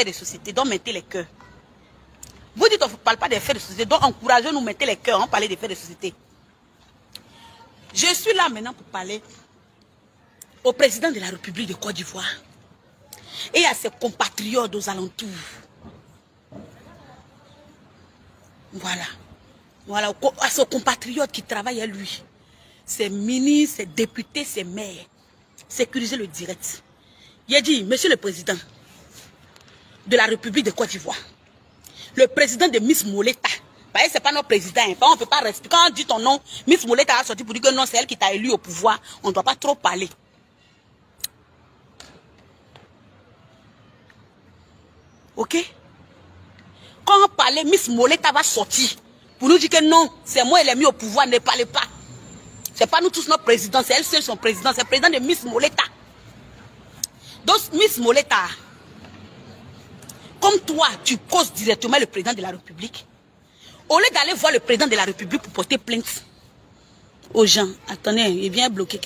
faits de société, donc mettez les cœurs. Vous dites qu'on ne parle pas des faits de société, donc encouragez-nous, mettez les cœurs, on parle des faits de société. Je suis là maintenant pour parler au président de la République de Côte d'Ivoire et à ses compatriotes aux alentours. Voilà. Voilà, à ses compatriotes qui travaillent à lui. Ses ministres, ses députés, ses maires. Sécuriser le direct. Il a dit, Monsieur le Président de la République de Côte d'Ivoire, le président de Miss Moleta, ce n'est pas notre président, hein. on ne peut pas rester. Quand on dit ton nom, Miss Moleta a sorti pour dire que non, c'est elle qui t'a élu au pouvoir, on ne doit pas trop parler. Ok? Quand on parlait, Miss Moleta va sortir pour nous dire que non, c'est moi, elle est mis au pouvoir, ne parlez pas. C'est pas nous tous notre président, c'est elle seule son président, c'est le président de Miss Moleta. Donc, Miss Moleta, comme toi, tu causes directement le président de la République, au lieu d'aller voir le président de la République pour porter plainte aux gens, attendez, il vient bloquer.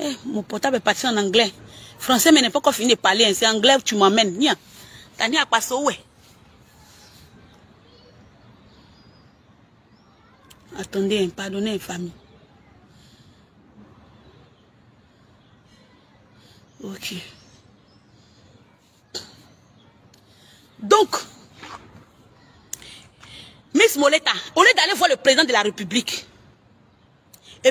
Eh, mon portable est parti en anglais. Français, mais n'est pas encore fini de parler. Hein. C'est anglais, tu m'emmènes. Nia. T'as à passer où Attendez, hein, pardonnez, famille. Ok. Donc, Miss Moleta, au lieu d'aller voir le président de la République,